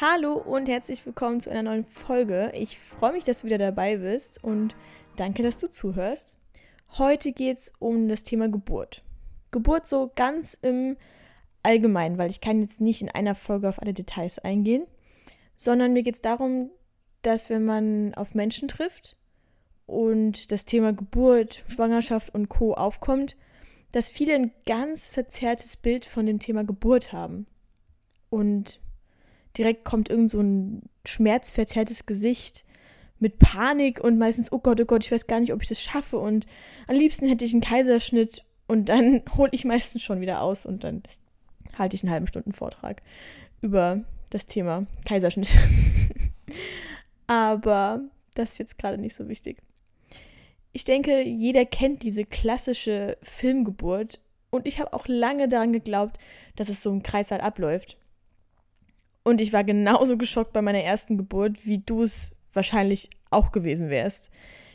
Hallo und herzlich willkommen zu einer neuen Folge. Ich freue mich, dass du wieder dabei bist und danke, dass du zuhörst. Heute geht es um das Thema Geburt. Geburt so ganz im Allgemeinen, weil ich kann jetzt nicht in einer Folge auf alle Details eingehen, sondern mir geht es darum, dass wenn man auf Menschen trifft und das Thema Geburt, Schwangerschaft und Co aufkommt, dass viele ein ganz verzerrtes Bild von dem Thema Geburt haben. Und direkt kommt irgend so ein schmerzverzerrtes Gesicht mit Panik und meistens, oh Gott, oh Gott, ich weiß gar nicht, ob ich das schaffe und am liebsten hätte ich einen Kaiserschnitt und dann hole ich meistens schon wieder aus und dann halte ich einen halben Stunden Vortrag über das Thema Kaiserschnitt. Aber das ist jetzt gerade nicht so wichtig. Ich denke, jeder kennt diese klassische Filmgeburt und ich habe auch lange daran geglaubt, dass es so im Kreißsaal abläuft. Und ich war genauso geschockt bei meiner ersten Geburt, wie du es wahrscheinlich auch gewesen wärst.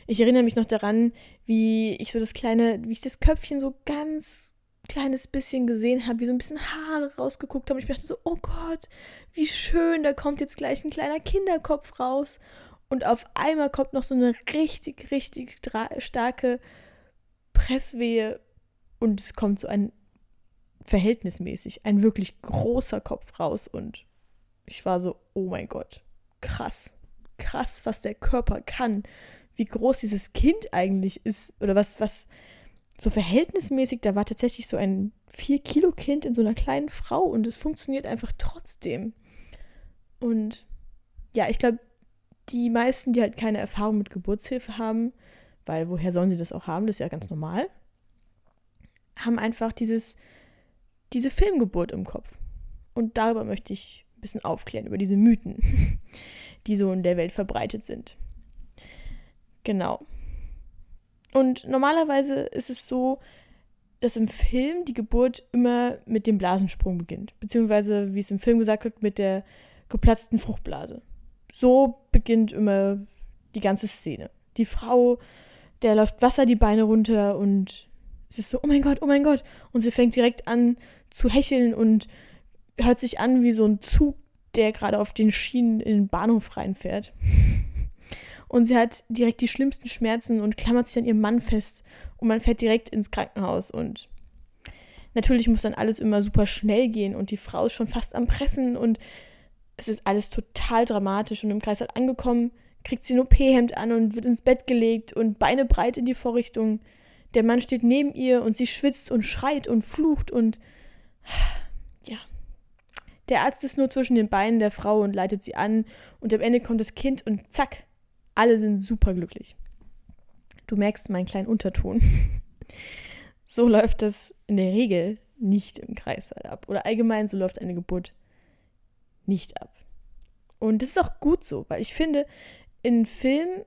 Ich erinnere mich noch daran, wie ich so das kleine, wie ich das Köpfchen so ganz kleines bisschen gesehen habe, wie so ein bisschen Haare rausgeguckt haben. Ich dachte so, oh Gott, wie schön, da kommt jetzt gleich ein kleiner Kinderkopf raus. Und auf einmal kommt noch so eine richtig, richtig starke Presswehe und es kommt so ein verhältnismäßig, ein wirklich großer Kopf raus und ich war so, oh mein Gott, krass, krass, was der Körper kann, wie groß dieses Kind eigentlich ist oder was, was so verhältnismäßig, da war tatsächlich so ein 4-Kilo-Kind in so einer kleinen Frau und es funktioniert einfach trotzdem. Und ja, ich glaube, die meisten, die halt keine Erfahrung mit Geburtshilfe haben, weil woher sollen sie das auch haben, das ist ja ganz normal, haben einfach dieses, diese Filmgeburt im Kopf. Und darüber möchte ich ein bisschen aufklären, über diese Mythen, die so in der Welt verbreitet sind. Genau. Und normalerweise ist es so, dass im Film die Geburt immer mit dem Blasensprung beginnt. Beziehungsweise, wie es im Film gesagt wird, mit der geplatzten Fruchtblase. So beginnt immer die ganze Szene. Die Frau, der läuft Wasser die Beine runter und es ist so, oh mein Gott, oh mein Gott. Und sie fängt direkt an zu hecheln und hört sich an wie so ein Zug, der gerade auf den Schienen in den Bahnhof reinfährt. Und sie hat direkt die schlimmsten Schmerzen und klammert sich an ihrem Mann fest. Und man fährt direkt ins Krankenhaus. Und natürlich muss dann alles immer super schnell gehen. Und die Frau ist schon fast am Pressen. Und es ist alles total dramatisch. Und im Kreis hat angekommen, kriegt sie ein OP-Hemd an und wird ins Bett gelegt und Beine breit in die Vorrichtung. Der Mann steht neben ihr und sie schwitzt und schreit und flucht und der Arzt ist nur zwischen den Beinen der Frau und leitet sie an und am Ende kommt das Kind und zack, alle sind super glücklich. Du merkst meinen kleinen Unterton. so läuft das in der Regel nicht im Kreissaal ab. Oder allgemein, so läuft eine Geburt nicht ab. Und das ist auch gut so, weil ich finde, in Filmen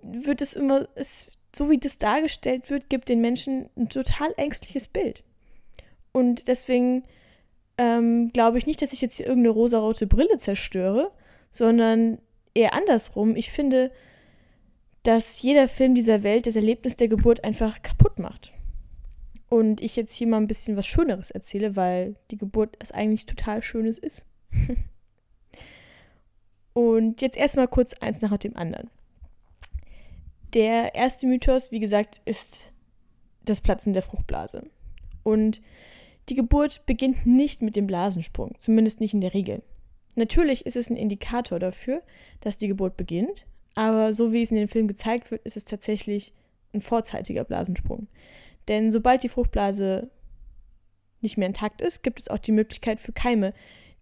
wird es immer, es, so wie das dargestellt wird, gibt den Menschen ein total ängstliches Bild. Und deswegen ähm, glaube ich nicht, dass ich jetzt hier irgendeine rosarote Brille zerstöre, sondern eher andersrum. Ich finde, dass jeder Film dieser Welt das Erlebnis der Geburt einfach kaputt macht. Und ich jetzt hier mal ein bisschen was Schöneres erzähle, weil die Geburt es eigentlich total Schönes ist. Und jetzt erstmal kurz eins nach dem anderen. Der erste Mythos, wie gesagt, ist das Platzen der Fruchtblase. Und die Geburt beginnt nicht mit dem Blasensprung, zumindest nicht in der Regel. Natürlich ist es ein Indikator dafür, dass die Geburt beginnt, aber so wie es in dem Film gezeigt wird, ist es tatsächlich ein vorzeitiger Blasensprung. Denn sobald die Fruchtblase nicht mehr intakt ist, gibt es auch die Möglichkeit für Keime,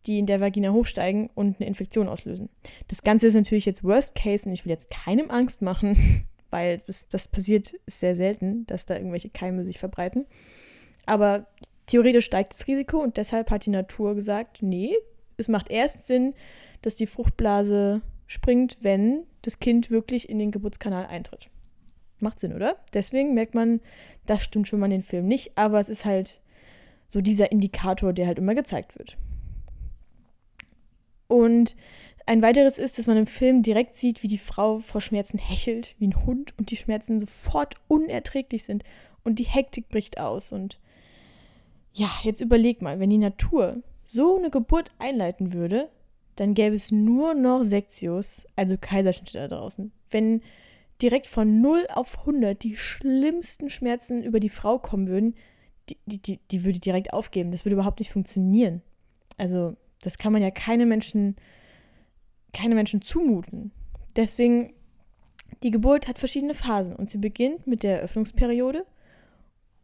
die in der Vagina hochsteigen und eine Infektion auslösen. Das Ganze ist natürlich jetzt Worst Case und ich will jetzt keinem Angst machen, weil das, das passiert sehr selten, dass da irgendwelche Keime sich verbreiten. Aber theoretisch steigt das Risiko und deshalb hat die Natur gesagt, nee, es macht erst Sinn, dass die Fruchtblase springt, wenn das Kind wirklich in den Geburtskanal eintritt. Macht Sinn, oder? Deswegen merkt man, das stimmt schon mal in den Film nicht, aber es ist halt so dieser Indikator, der halt immer gezeigt wird. Und ein weiteres ist, dass man im Film direkt sieht, wie die Frau vor Schmerzen hechelt, wie ein Hund, und die Schmerzen sofort unerträglich sind und die Hektik bricht aus. Und ja, jetzt überleg mal, wenn die Natur so eine Geburt einleiten würde, dann gäbe es nur noch Sektios, also Kaiserschnitte da draußen. Wenn direkt von 0 auf 100 die schlimmsten Schmerzen über die Frau kommen würden, die, die, die, die würde direkt aufgeben. Das würde überhaupt nicht funktionieren. Also, das kann man ja keine Menschen, keine Menschen zumuten. Deswegen, die Geburt hat verschiedene Phasen und sie beginnt mit der Eröffnungsperiode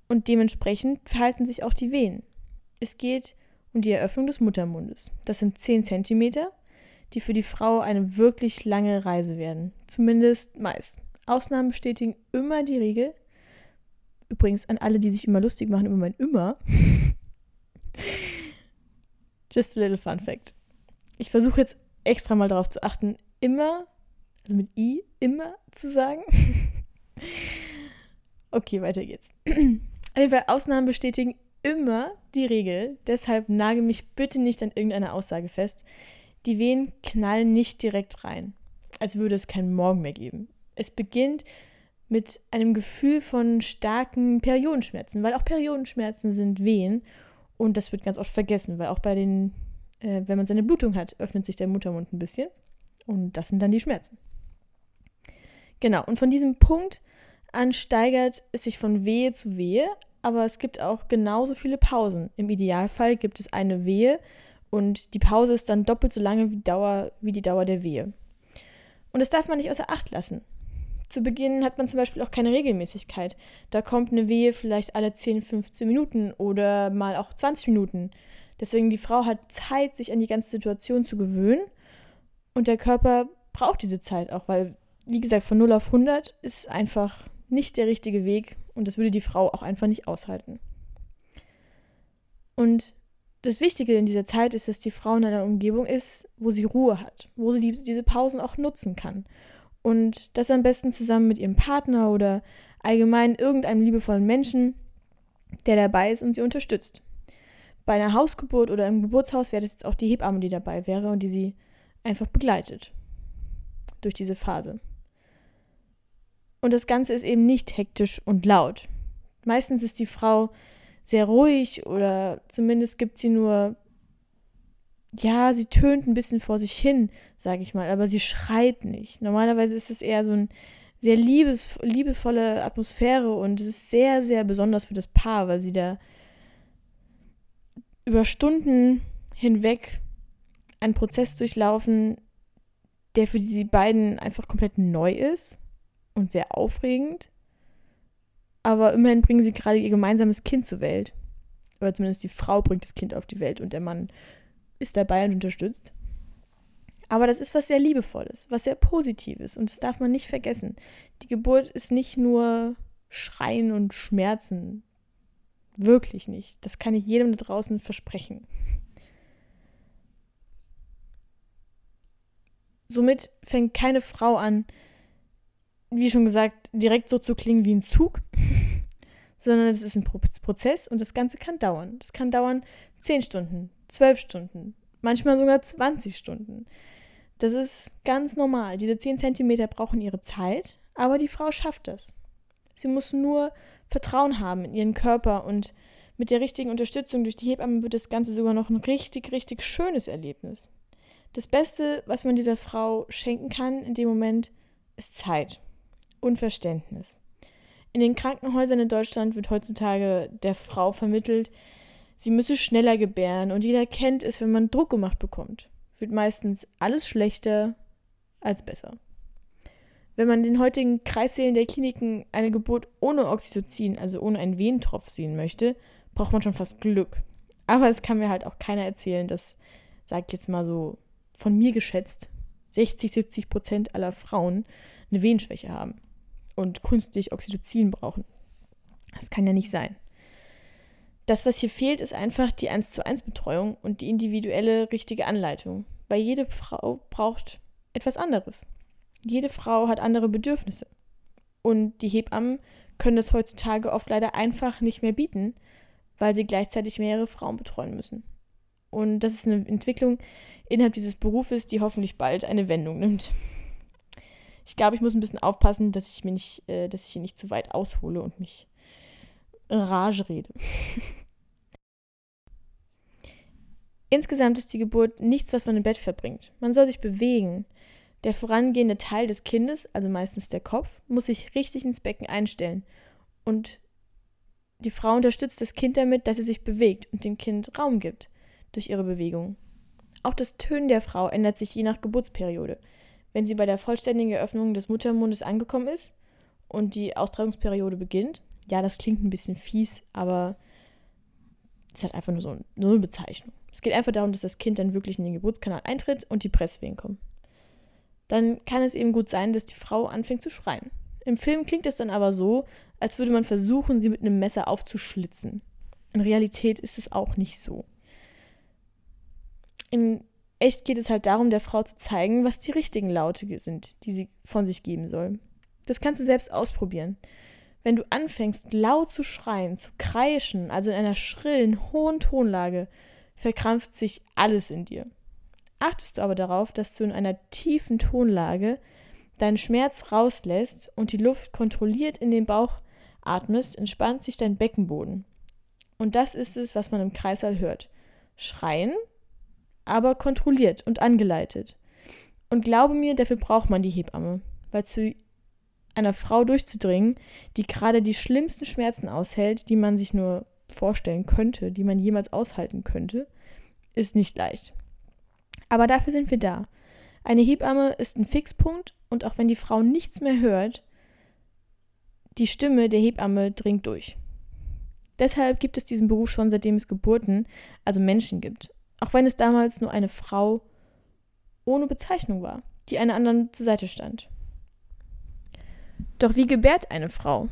und dementsprechend verhalten sich auch die Wehen. Es geht um die Eröffnung des Muttermundes. Das sind 10 Zentimeter, die für die Frau eine wirklich lange Reise werden. Zumindest meist. Ausnahmen bestätigen immer die Regel. Übrigens an alle, die sich immer lustig machen über mein immer. Just a little fun fact. Ich versuche jetzt extra mal darauf zu achten, immer, also mit I, immer zu sagen. okay, weiter geht's. Fall, Ausnahmen bestätigen immer die Regel. Deshalb nage mich bitte nicht an irgendeiner Aussage fest. Die Wehen knallen nicht direkt rein, als würde es keinen Morgen mehr geben. Es beginnt mit einem Gefühl von starken Periodenschmerzen, weil auch Periodenschmerzen sind Wehen und das wird ganz oft vergessen, weil auch bei den, äh, wenn man seine Blutung hat, öffnet sich der Muttermund ein bisschen und das sind dann die Schmerzen. Genau, und von diesem Punkt an steigert es sich von Wehe zu Wehe, aber es gibt auch genauso viele Pausen. Im Idealfall gibt es eine Wehe und die Pause ist dann doppelt so lange wie, Dauer, wie die Dauer der Wehe. Und das darf man nicht außer Acht lassen. Zu Beginn hat man zum Beispiel auch keine Regelmäßigkeit. Da kommt eine Wehe vielleicht alle 10, 15 Minuten oder mal auch 20 Minuten. Deswegen die Frau hat Zeit, sich an die ganze Situation zu gewöhnen. Und der Körper braucht diese Zeit auch, weil, wie gesagt, von 0 auf 100 ist einfach nicht der richtige Weg und das würde die Frau auch einfach nicht aushalten. Und das Wichtige in dieser Zeit ist, dass die Frau in einer Umgebung ist, wo sie Ruhe hat, wo sie diese Pausen auch nutzen kann. Und das am besten zusammen mit ihrem Partner oder allgemein irgendeinem liebevollen Menschen, der dabei ist und sie unterstützt. Bei einer Hausgeburt oder im Geburtshaus wäre das jetzt auch die Hebamme, die dabei wäre und die sie einfach begleitet durch diese Phase. Und das Ganze ist eben nicht hektisch und laut. Meistens ist die Frau sehr ruhig oder zumindest gibt sie nur, ja, sie tönt ein bisschen vor sich hin, sage ich mal, aber sie schreit nicht. Normalerweise ist es eher so eine sehr liebes, liebevolle Atmosphäre und es ist sehr, sehr besonders für das Paar, weil sie da über Stunden hinweg einen Prozess durchlaufen, der für die beiden einfach komplett neu ist und sehr aufregend. Aber immerhin bringen sie gerade ihr gemeinsames Kind zur Welt. Oder zumindest die Frau bringt das Kind auf die Welt und der Mann ist dabei und unterstützt. Aber das ist was sehr Liebevolles, was sehr Positives und das darf man nicht vergessen. Die Geburt ist nicht nur Schreien und Schmerzen. Wirklich nicht. Das kann ich jedem da draußen versprechen. Somit fängt keine Frau an, wie schon gesagt, direkt so zu klingen wie ein Zug, sondern es ist ein Prozess und das Ganze kann dauern. Es kann dauern 10 Stunden, 12 Stunden, manchmal sogar 20 Stunden. Das ist ganz normal. Diese 10 Zentimeter brauchen ihre Zeit, aber die Frau schafft das. Sie muss nur Vertrauen haben in ihren Körper und mit der richtigen Unterstützung durch die Hebamme wird das Ganze sogar noch ein richtig, richtig schönes Erlebnis. Das Beste, was man dieser Frau schenken kann in dem Moment, ist Zeit. Unverständnis. In den Krankenhäusern in Deutschland wird heutzutage der Frau vermittelt, sie müsse schneller gebären und jeder kennt es, wenn man Druck gemacht bekommt. Wird meistens alles schlechter als besser. Wenn man den heutigen Kreissälen der Kliniken eine Geburt ohne Oxytocin, also ohne einen Wehentropf sehen möchte, braucht man schon fast Glück. Aber es kann mir halt auch keiner erzählen, dass, sag ich jetzt mal so, von mir geschätzt, 60, 70 Prozent aller Frauen eine Wehenschwäche haben und künstlich Oxytocin brauchen. Das kann ja nicht sein. Das, was hier fehlt, ist einfach die 1 zu 1 Betreuung und die individuelle richtige Anleitung. Weil jede Frau braucht etwas anderes. Jede Frau hat andere Bedürfnisse. Und die Hebammen können das heutzutage oft leider einfach nicht mehr bieten, weil sie gleichzeitig mehrere Frauen betreuen müssen. Und das ist eine Entwicklung innerhalb dieses Berufes, die hoffentlich bald eine Wendung nimmt. Ich glaube, ich muss ein bisschen aufpassen, dass ich mir nicht, äh, dass ich hier nicht zu weit aushole und mich in Rage rede. Insgesamt ist die Geburt nichts, was man im Bett verbringt. Man soll sich bewegen. Der vorangehende Teil des Kindes, also meistens der Kopf, muss sich richtig ins Becken einstellen. Und die Frau unterstützt das Kind damit, dass sie sich bewegt und dem Kind Raum gibt durch ihre Bewegung. Auch das Tönen der Frau ändert sich je nach Geburtsperiode. Wenn sie bei der vollständigen Eröffnung des Muttermundes angekommen ist und die Austragungsperiode beginnt, ja, das klingt ein bisschen fies, aber es hat einfach nur so eine Bezeichnung. Es geht einfach darum, dass das Kind dann wirklich in den Geburtskanal eintritt und die Presswehen kommen. Dann kann es eben gut sein, dass die Frau anfängt zu schreien. Im Film klingt es dann aber so, als würde man versuchen, sie mit einem Messer aufzuschlitzen. In Realität ist es auch nicht so. In echt geht es halt darum, der Frau zu zeigen, was die richtigen Laute sind, die sie von sich geben soll. Das kannst du selbst ausprobieren. Wenn du anfängst, laut zu schreien, zu kreischen, also in einer schrillen, hohen Tonlage, verkrampft sich alles in dir. Achtest du aber darauf, dass du in einer tiefen Tonlage deinen Schmerz rauslässt und die Luft kontrolliert in den Bauch atmest, entspannt sich dein Beckenboden. Und das ist es, was man im Kreißsaal hört. Schreien, aber kontrolliert und angeleitet. Und glaube mir, dafür braucht man die Hebamme, weil zu einer Frau durchzudringen, die gerade die schlimmsten Schmerzen aushält, die man sich nur vorstellen könnte, die man jemals aushalten könnte, ist nicht leicht. Aber dafür sind wir da. Eine Hebamme ist ein Fixpunkt und auch wenn die Frau nichts mehr hört, die Stimme der Hebamme dringt durch. Deshalb gibt es diesen Beruf schon seitdem es Geburten, also Menschen gibt. Auch wenn es damals nur eine Frau ohne Bezeichnung war, die einer anderen zur Seite stand. Doch wie gebärt eine Frau?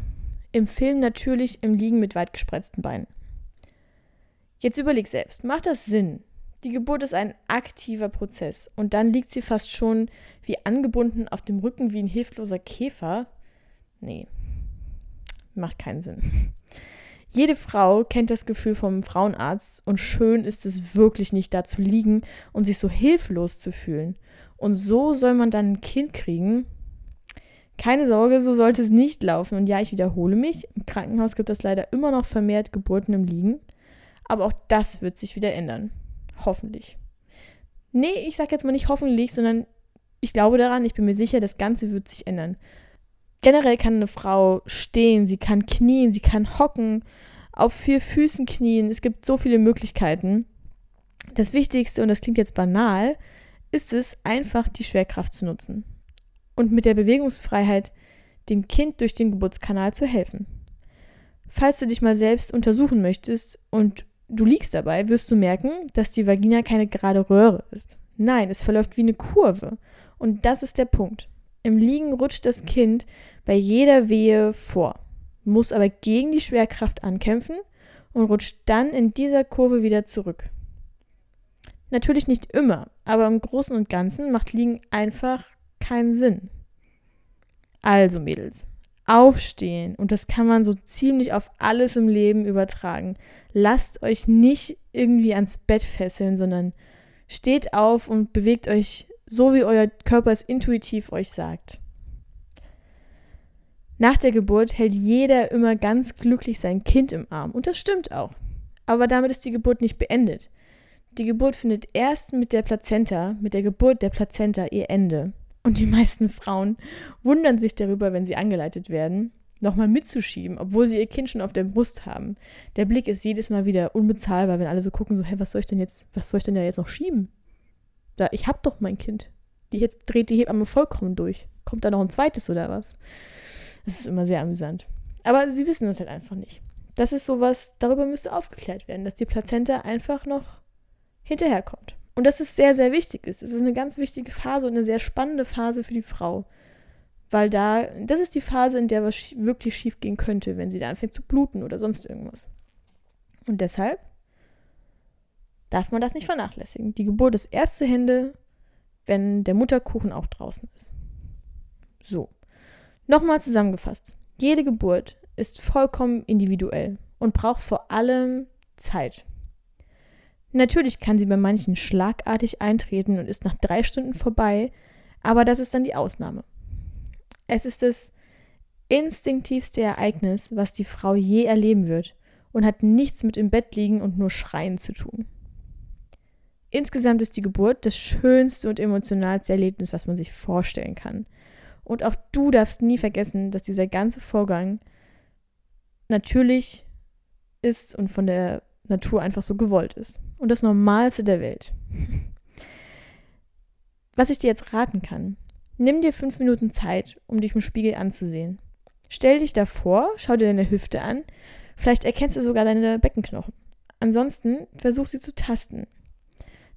Im Film natürlich im Liegen mit weit gespreizten Beinen. Jetzt überleg selbst, macht das Sinn? Die Geburt ist ein aktiver Prozess und dann liegt sie fast schon wie angebunden auf dem Rücken wie ein hilfloser Käfer? Nee, macht keinen Sinn. Jede Frau kennt das Gefühl vom Frauenarzt und schön ist es wirklich nicht da zu liegen und sich so hilflos zu fühlen. Und so soll man dann ein Kind kriegen? Keine Sorge, so sollte es nicht laufen. Und ja, ich wiederhole mich, im Krankenhaus gibt es leider immer noch vermehrt Geburten im Liegen. Aber auch das wird sich wieder ändern. Hoffentlich. Nee, ich sage jetzt mal nicht hoffentlich, sondern ich glaube daran, ich bin mir sicher, das Ganze wird sich ändern. Generell kann eine Frau stehen, sie kann knien, sie kann hocken, auf vier Füßen knien. Es gibt so viele Möglichkeiten. Das Wichtigste, und das klingt jetzt banal, ist es, einfach die Schwerkraft zu nutzen und mit der Bewegungsfreiheit dem Kind durch den Geburtskanal zu helfen. Falls du dich mal selbst untersuchen möchtest und du liegst dabei, wirst du merken, dass die Vagina keine gerade Röhre ist. Nein, es verläuft wie eine Kurve. Und das ist der Punkt. Im Liegen rutscht das Kind bei jeder Wehe vor, muss aber gegen die Schwerkraft ankämpfen und rutscht dann in dieser Kurve wieder zurück. Natürlich nicht immer, aber im Großen und Ganzen macht Liegen einfach keinen Sinn. Also Mädels, aufstehen und das kann man so ziemlich auf alles im Leben übertragen. Lasst euch nicht irgendwie ans Bett fesseln, sondern steht auf und bewegt euch so wie euer Körper es intuitiv euch sagt. Nach der Geburt hält jeder immer ganz glücklich sein Kind im Arm. Und das stimmt auch. Aber damit ist die Geburt nicht beendet. Die Geburt findet erst mit der Plazenta, mit der Geburt der Plazenta ihr Ende. Und die meisten Frauen wundern sich darüber, wenn sie angeleitet werden, nochmal mitzuschieben, obwohl sie ihr Kind schon auf der Brust haben. Der Blick ist jedes Mal wieder unbezahlbar, wenn alle so gucken, so, hä, was soll ich denn jetzt, was soll ich denn da jetzt noch schieben? Da, ich hab doch mein Kind. Die jetzt dreht die Hebamme vollkommen durch. Kommt da noch ein zweites oder was? Das ist immer sehr amüsant. Aber sie wissen das halt einfach nicht. Das ist sowas, darüber müsste aufgeklärt werden, dass die Plazenta einfach noch hinterherkommt. Und dass es sehr, sehr wichtig ist. Es ist eine ganz wichtige Phase und eine sehr spannende Phase für die Frau. Weil da, das ist die Phase, in der was wirklich schief gehen könnte, wenn sie da anfängt zu bluten oder sonst irgendwas. Und deshalb darf man das nicht vernachlässigen. Die Geburt ist erst zu Hände, wenn der Mutterkuchen auch draußen ist. So, nochmal zusammengefasst. Jede Geburt ist vollkommen individuell und braucht vor allem Zeit. Natürlich kann sie bei manchen schlagartig eintreten und ist nach drei Stunden vorbei, aber das ist dann die Ausnahme. Es ist das instinktivste Ereignis, was die Frau je erleben wird und hat nichts mit im Bett liegen und nur schreien zu tun. Insgesamt ist die Geburt das schönste und emotionalste Erlebnis, was man sich vorstellen kann. Und auch du darfst nie vergessen, dass dieser ganze Vorgang natürlich ist und von der Natur einfach so gewollt ist. Und das Normalste der Welt. Was ich dir jetzt raten kann, nimm dir fünf Minuten Zeit, um dich im Spiegel anzusehen. Stell dich davor, schau dir deine Hüfte an, vielleicht erkennst du sogar deine Beckenknochen. Ansonsten versuch sie zu tasten.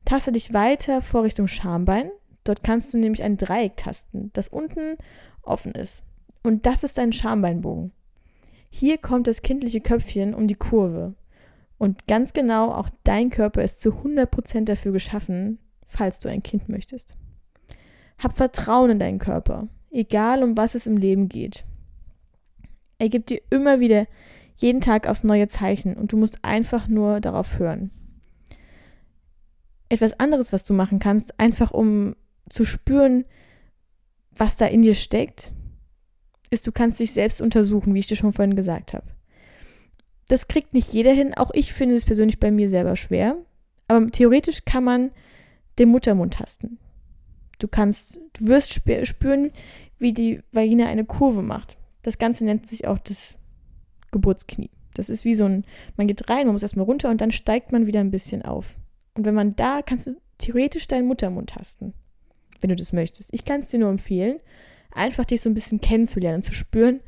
Taste dich weiter vor Richtung Schambein. Dort kannst du nämlich ein Dreieck tasten, das unten offen ist. Und das ist dein Schambeinbogen. Hier kommt das kindliche Köpfchen um die Kurve. Und ganz genau, auch dein Körper ist zu 100% dafür geschaffen, falls du ein Kind möchtest. Hab Vertrauen in deinen Körper, egal um was es im Leben geht. Er gibt dir immer wieder jeden Tag aufs neue Zeichen und du musst einfach nur darauf hören. Etwas anderes, was du machen kannst, einfach um zu spüren, was da in dir steckt, ist, du kannst dich selbst untersuchen, wie ich dir schon vorhin gesagt habe. Das kriegt nicht jeder hin. Auch ich finde es persönlich bei mir selber schwer. Aber theoretisch kann man den Muttermund tasten. Du kannst, du wirst spüren, wie die Vagina eine Kurve macht. Das Ganze nennt sich auch das Geburtsknie. Das ist wie so ein, man geht rein, man muss erstmal runter und dann steigt man wieder ein bisschen auf. Und wenn man da, kannst du theoretisch deinen Muttermund tasten, wenn du das möchtest. Ich kann es dir nur empfehlen, einfach dich so ein bisschen kennenzulernen und zu spüren,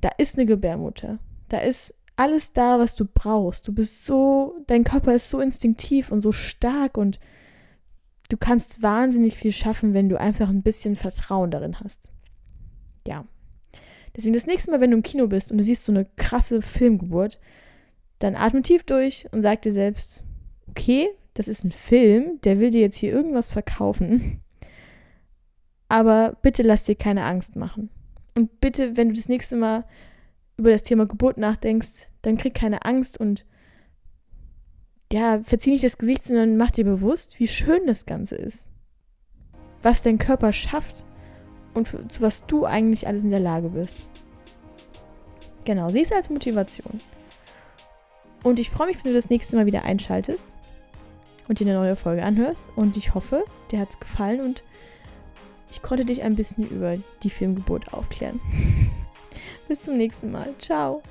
da ist eine Gebärmutter. Da ist alles da, was du brauchst. Du bist so, dein Körper ist so instinktiv und so stark und du kannst wahnsinnig viel schaffen, wenn du einfach ein bisschen Vertrauen darin hast. Ja. Deswegen das nächste Mal, wenn du im Kino bist und du siehst so eine krasse Filmgeburt, dann atme tief durch und sag dir selbst, okay, das ist ein Film, der will dir jetzt hier irgendwas verkaufen. Aber bitte lass dir keine Angst machen. Und bitte, wenn du das nächste Mal über das Thema Geburt nachdenkst, dann krieg keine Angst und ja, verzieh nicht das Gesicht, sondern mach dir bewusst, wie schön das Ganze ist. Was dein Körper schafft und zu was du eigentlich alles in der Lage bist. Genau, sieh es als Motivation. Und ich freue mich, wenn du das nächste Mal wieder einschaltest und dir eine neue Folge anhörst. Und ich hoffe, dir hat es gefallen und ich konnte dich ein bisschen über die Filmgeburt aufklären. Bis zum nächsten Mal. Ciao.